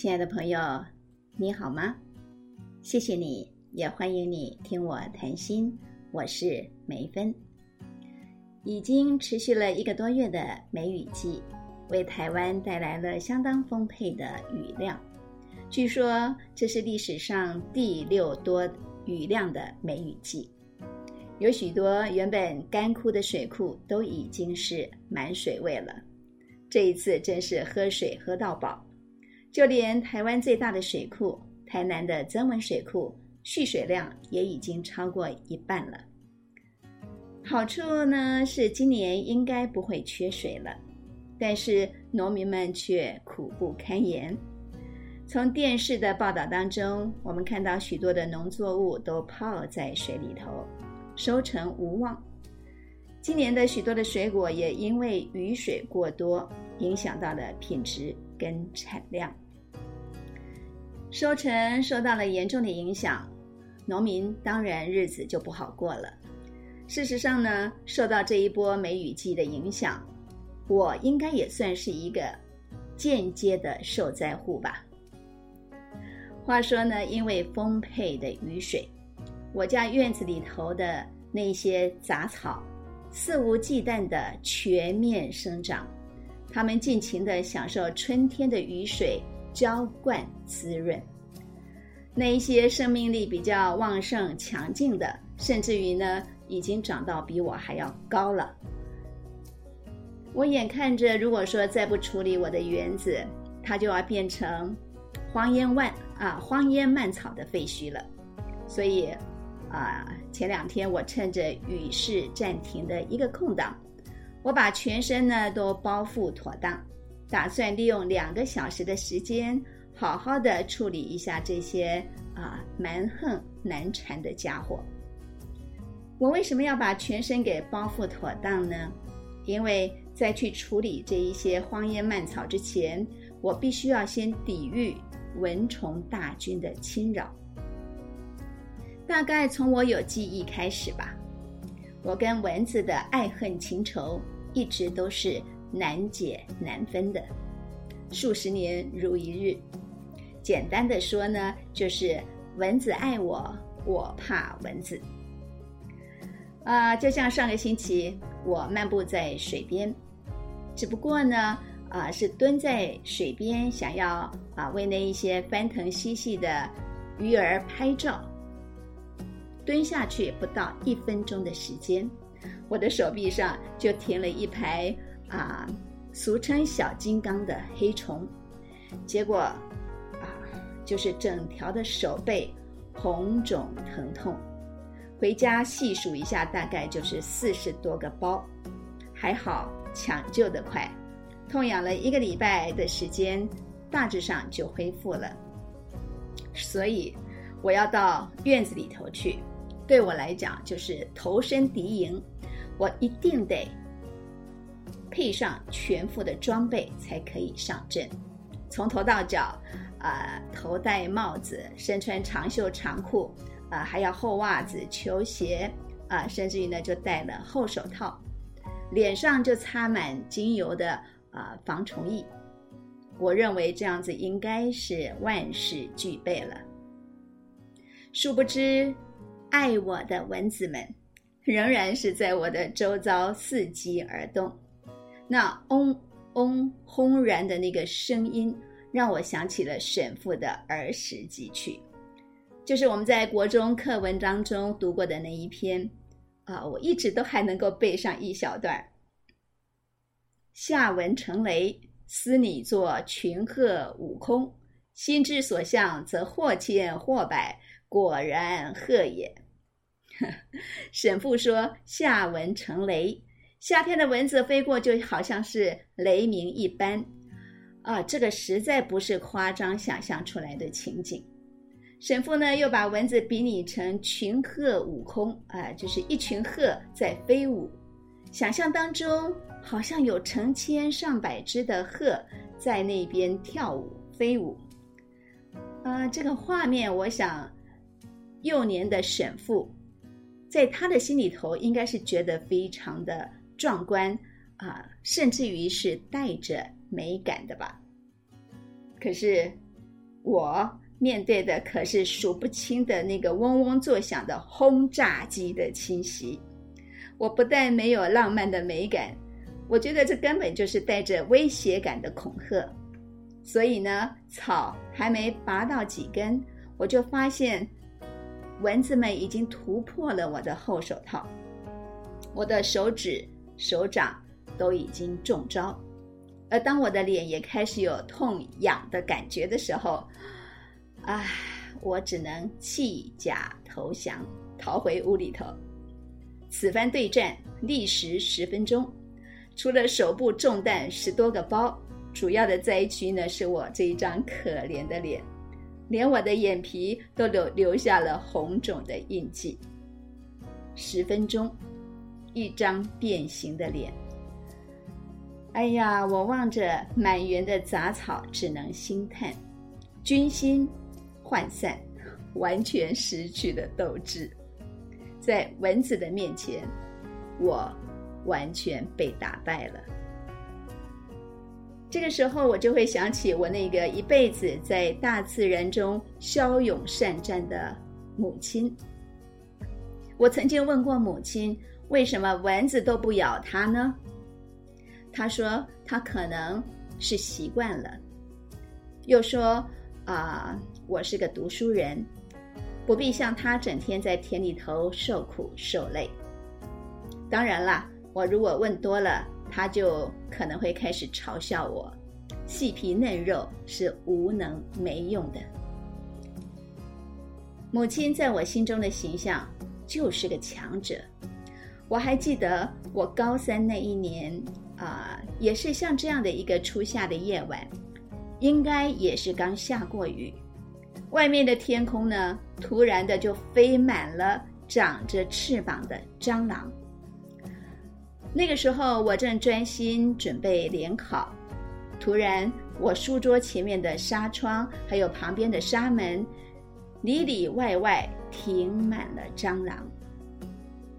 亲爱的朋友，你好吗？谢谢你，也欢迎你听我谈心。我是梅芬。已经持续了一个多月的梅雨季，为台湾带来了相当丰沛的雨量。据说这是历史上第六多雨量的梅雨季。有许多原本干枯的水库都已经是满水位了。这一次真是喝水喝到饱。就连台湾最大的水库台南的曾文水库蓄水量也已经超过一半了。好处呢是今年应该不会缺水了，但是农民们却苦不堪言。从电视的报道当中，我们看到许多的农作物都泡在水里头，收成无望。今年的许多的水果也因为雨水过多，影响到了品质跟产量。收成受到了严重的影响，农民当然日子就不好过了。事实上呢，受到这一波梅雨季的影响，我应该也算是一个间接的受灾户吧。话说呢，因为丰沛的雨水，我家院子里头的那些杂草肆无忌惮的全面生长，它们尽情的享受春天的雨水。浇灌滋润，那一些生命力比较旺盛、强劲的，甚至于呢，已经长到比我还要高了。我眼看着，如果说再不处理我的园子，它就要变成荒烟万啊荒烟蔓草的废墟了。所以，啊，前两天我趁着雨势暂停的一个空档，我把全身呢都包覆妥当。打算利用两个小时的时间，好好的处理一下这些啊蛮横难缠的家伙。我为什么要把全身给包覆妥当呢？因为在去处理这一些荒烟蔓草之前，我必须要先抵御蚊虫大军的侵扰。大概从我有记忆开始吧，我跟蚊子的爱恨情仇一直都是。难解难分的，数十年如一日。简单的说呢，就是蚊子爱我，我怕蚊子。啊，就像上个星期我漫步在水边，只不过呢，啊是蹲在水边，想要啊为那一些翻腾嬉戏的鱼儿拍照。蹲下去不到一分钟的时间，我的手臂上就停了一排。啊，俗称小金刚的黑虫，结果啊，就是整条的手背红肿疼痛，回家细数一下，大概就是四十多个包，还好抢救的快，痛养了一个礼拜的时间，大致上就恢复了。所以我要到院子里头去，对我来讲就是投身敌营，我一定得。配上全副的装备才可以上阵，从头到脚，啊，头戴帽子，身穿长袖长裤，啊，还要厚袜子、球鞋，啊，甚至于呢就戴了厚手套，脸上就擦满精油的啊防虫液。我认为这样子应该是万事俱备了。殊不知，爱我的蚊子们，仍然是在我的周遭伺机而动。那嗡嗡轰然的那个声音，让我想起了沈复的儿时记趣，就是我们在国中课文当中读过的那一篇，啊，我一直都还能够背上一小段下文成雷，思你作群鹤舞空，心之所向，则或千或百，果然鹤也。沈复说夏蚊成雷。夏天的蚊子飞过，就好像是雷鸣一般，啊，这个实在不是夸张想象出来的情景。沈父呢，又把蚊子比拟成群鹤舞空，啊，就是一群鹤在飞舞，想象当中好像有成千上百只的鹤在那边跳舞飞舞，啊，这个画面，我想幼年的沈父，在他的心里头应该是觉得非常的。壮观啊，甚至于是带着美感的吧。可是，我面对的可是数不清的那个嗡嗡作响的轰炸机的侵袭。我不但没有浪漫的美感，我觉得这根本就是带着威胁感的恐吓。所以呢，草还没拔到几根，我就发现蚊子们已经突破了我的厚手套，我的手指、手掌都已经中招。而当我的脸也开始有痛痒的感觉的时候，唉，我只能弃甲投降，逃回屋里头。此番对战历时十分钟，除了手部中弹十多个包，主要的灾区呢是我这一张可怜的脸，连我的眼皮都留留下了红肿的印记。十分钟，一张变形的脸。哎呀，我望着满园的杂草，只能心叹，军心涣散，完全失去了斗志。在蚊子的面前，我完全被打败了。这个时候，我就会想起我那个一辈子在大自然中骁勇善战的母亲。我曾经问过母亲，为什么蚊子都不咬她呢？他说：“他可能是习惯了。”又说：“啊，我是个读书人，不必像他整天在田里头受苦受累。”当然啦，我如果问多了，他就可能会开始嘲笑我：“细皮嫩肉是无能没用的。”母亲在我心中的形象就是个强者。我还记得我高三那一年。啊，也是像这样的一个初夏的夜晚，应该也是刚下过雨，外面的天空呢，突然的就飞满了长着翅膀的蟑螂。那个时候我正专心准备联考，突然我书桌前面的纱窗还有旁边的纱门，里里外外停满了蟑螂。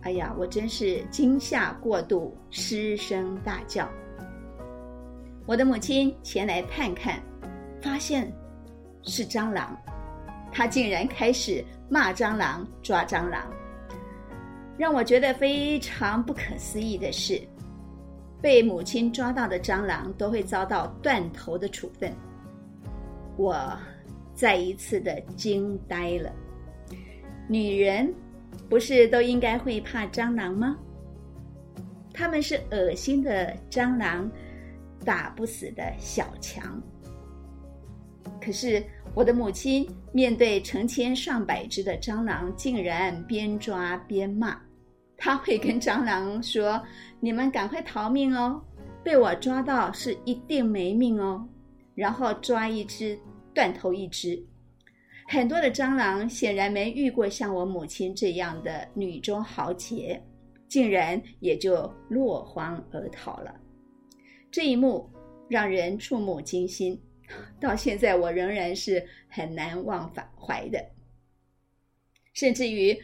哎呀，我真是惊吓过度，失声大叫。我的母亲前来探看，发现是蟑螂，她竟然开始骂蟑螂、抓蟑螂。让我觉得非常不可思议的是，被母亲抓到的蟑螂都会遭到断头的处分。我再一次的惊呆了，女人。不是都应该会怕蟑螂吗？他们是恶心的蟑螂，打不死的小强。可是我的母亲面对成千上百只的蟑螂，竟然边抓边骂。他会跟蟑螂说：“你们赶快逃命哦，被我抓到是一定没命哦。”然后抓一只断头一只。很多的蟑螂显然没遇过像我母亲这样的女中豪杰，竟然也就落荒而逃了。这一幕让人触目惊心，到现在我仍然是很难忘怀的。甚至于，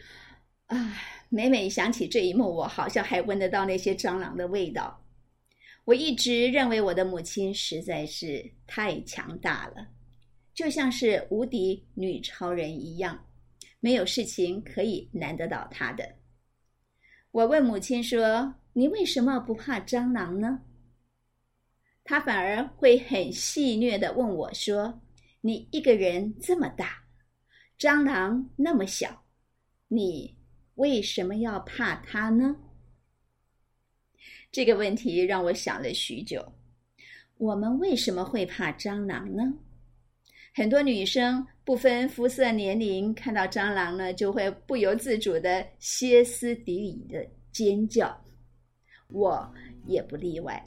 啊，每每想起这一幕，我好像还闻得到那些蟑螂的味道。我一直认为我的母亲实在是太强大了。就像是无敌女超人一样，没有事情可以难得倒她的。我问母亲说：“你为什么不怕蟑螂呢？”他反而会很戏谑的问我说：“你一个人这么大，蟑螂那么小，你为什么要怕它呢？”这个问题让我想了许久。我们为什么会怕蟑螂呢？很多女生不分肤色年龄，看到蟑螂呢，就会不由自主的歇斯底里的尖叫，我也不例外。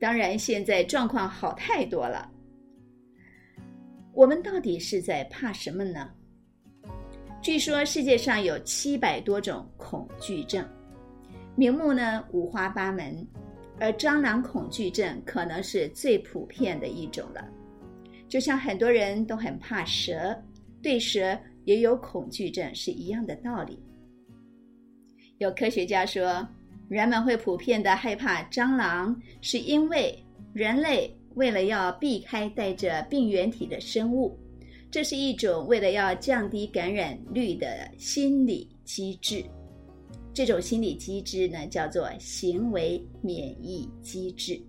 当然，现在状况好太多了。我们到底是在怕什么呢？据说世界上有七百多种恐惧症，名目呢五花八门，而蟑螂恐惧症可能是最普遍的一种了。就像很多人都很怕蛇，对蛇也有恐惧症是一样的道理。有科学家说，人们会普遍的害怕蟑螂，是因为人类为了要避开带着病原体的生物，这是一种为了要降低感染率的心理机制。这种心理机制呢，叫做行为免疫机制。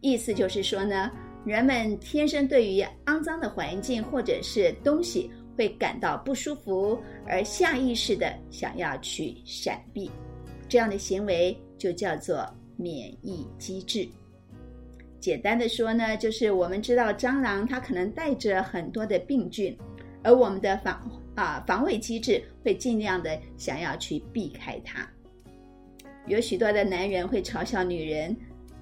意思就是说呢，人们天生对于肮脏的环境或者是东西会感到不舒服，而下意识的想要去闪避。这样的行为就叫做免疫机制。简单的说呢，就是我们知道蟑螂它可能带着很多的病菌，而我们的防啊防卫机制会尽量的想要去避开它。有许多的男人会嘲笑女人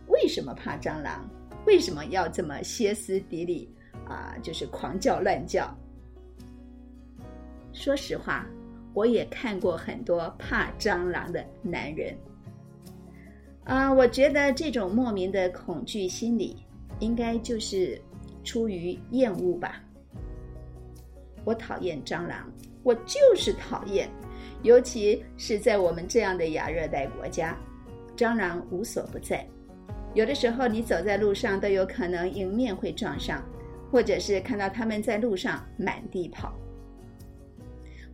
为什么怕蟑螂，为什么要这么歇斯底里啊，就是狂叫乱叫。说实话，我也看过很多怕蟑螂的男人。啊，我觉得这种莫名的恐惧心理，应该就是出于厌恶吧。我讨厌蟑螂，我就是讨厌，尤其是在我们这样的亚热带国家，蟑螂无所不在。有的时候你走在路上都有可能迎面会撞上，或者是看到他们在路上满地跑。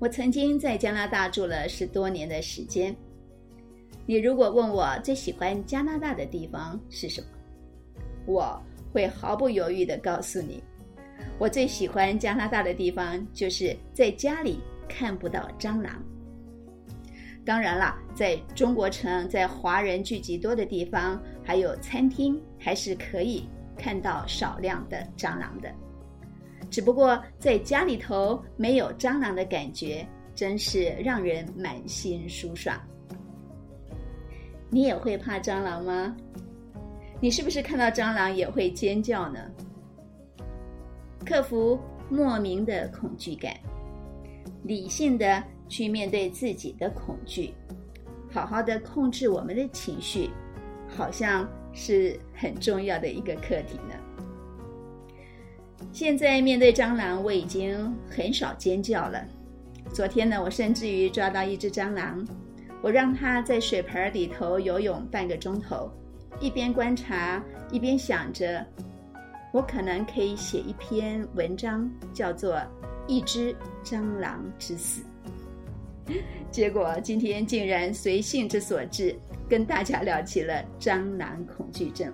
我曾经在加拿大住了十多年的时间。你如果问我最喜欢加拿大的地方是什么，我会毫不犹豫地告诉你，我最喜欢加拿大的地方就是在家里看不到蟑螂。当然了，在中国城，在华人聚集多的地方，还有餐厅，还是可以看到少量的蟑螂的。只不过在家里头没有蟑螂的感觉，真是让人满心舒爽。你也会怕蟑螂吗？你是不是看到蟑螂也会尖叫呢？克服莫名的恐惧感，理性的去面对自己的恐惧，好好的控制我们的情绪，好像是很重要的一个课题呢。现在面对蟑螂，我已经很少尖叫了。昨天呢，我甚至于抓到一只蟑螂。我让它在水盆里头游泳半个钟头，一边观察一边想着，我可能可以写一篇文章，叫做《一只蟑螂之死》。结果今天竟然随性之所至，跟大家聊起了蟑螂恐惧症。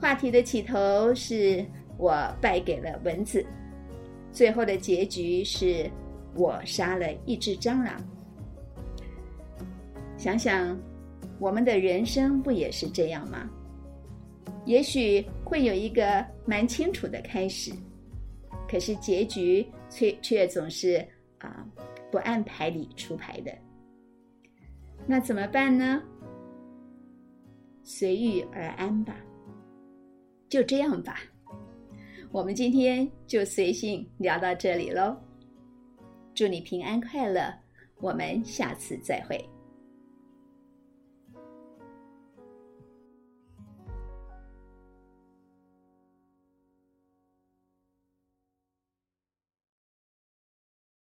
话题的起头是我败给了蚊子，最后的结局是我杀了一只蟑螂。想想，我们的人生不也是这样吗？也许会有一个蛮清楚的开始，可是结局却却总是啊不按牌理出牌的。那怎么办呢？随遇而安吧，就这样吧。我们今天就随性聊到这里喽。祝你平安快乐，我们下次再会。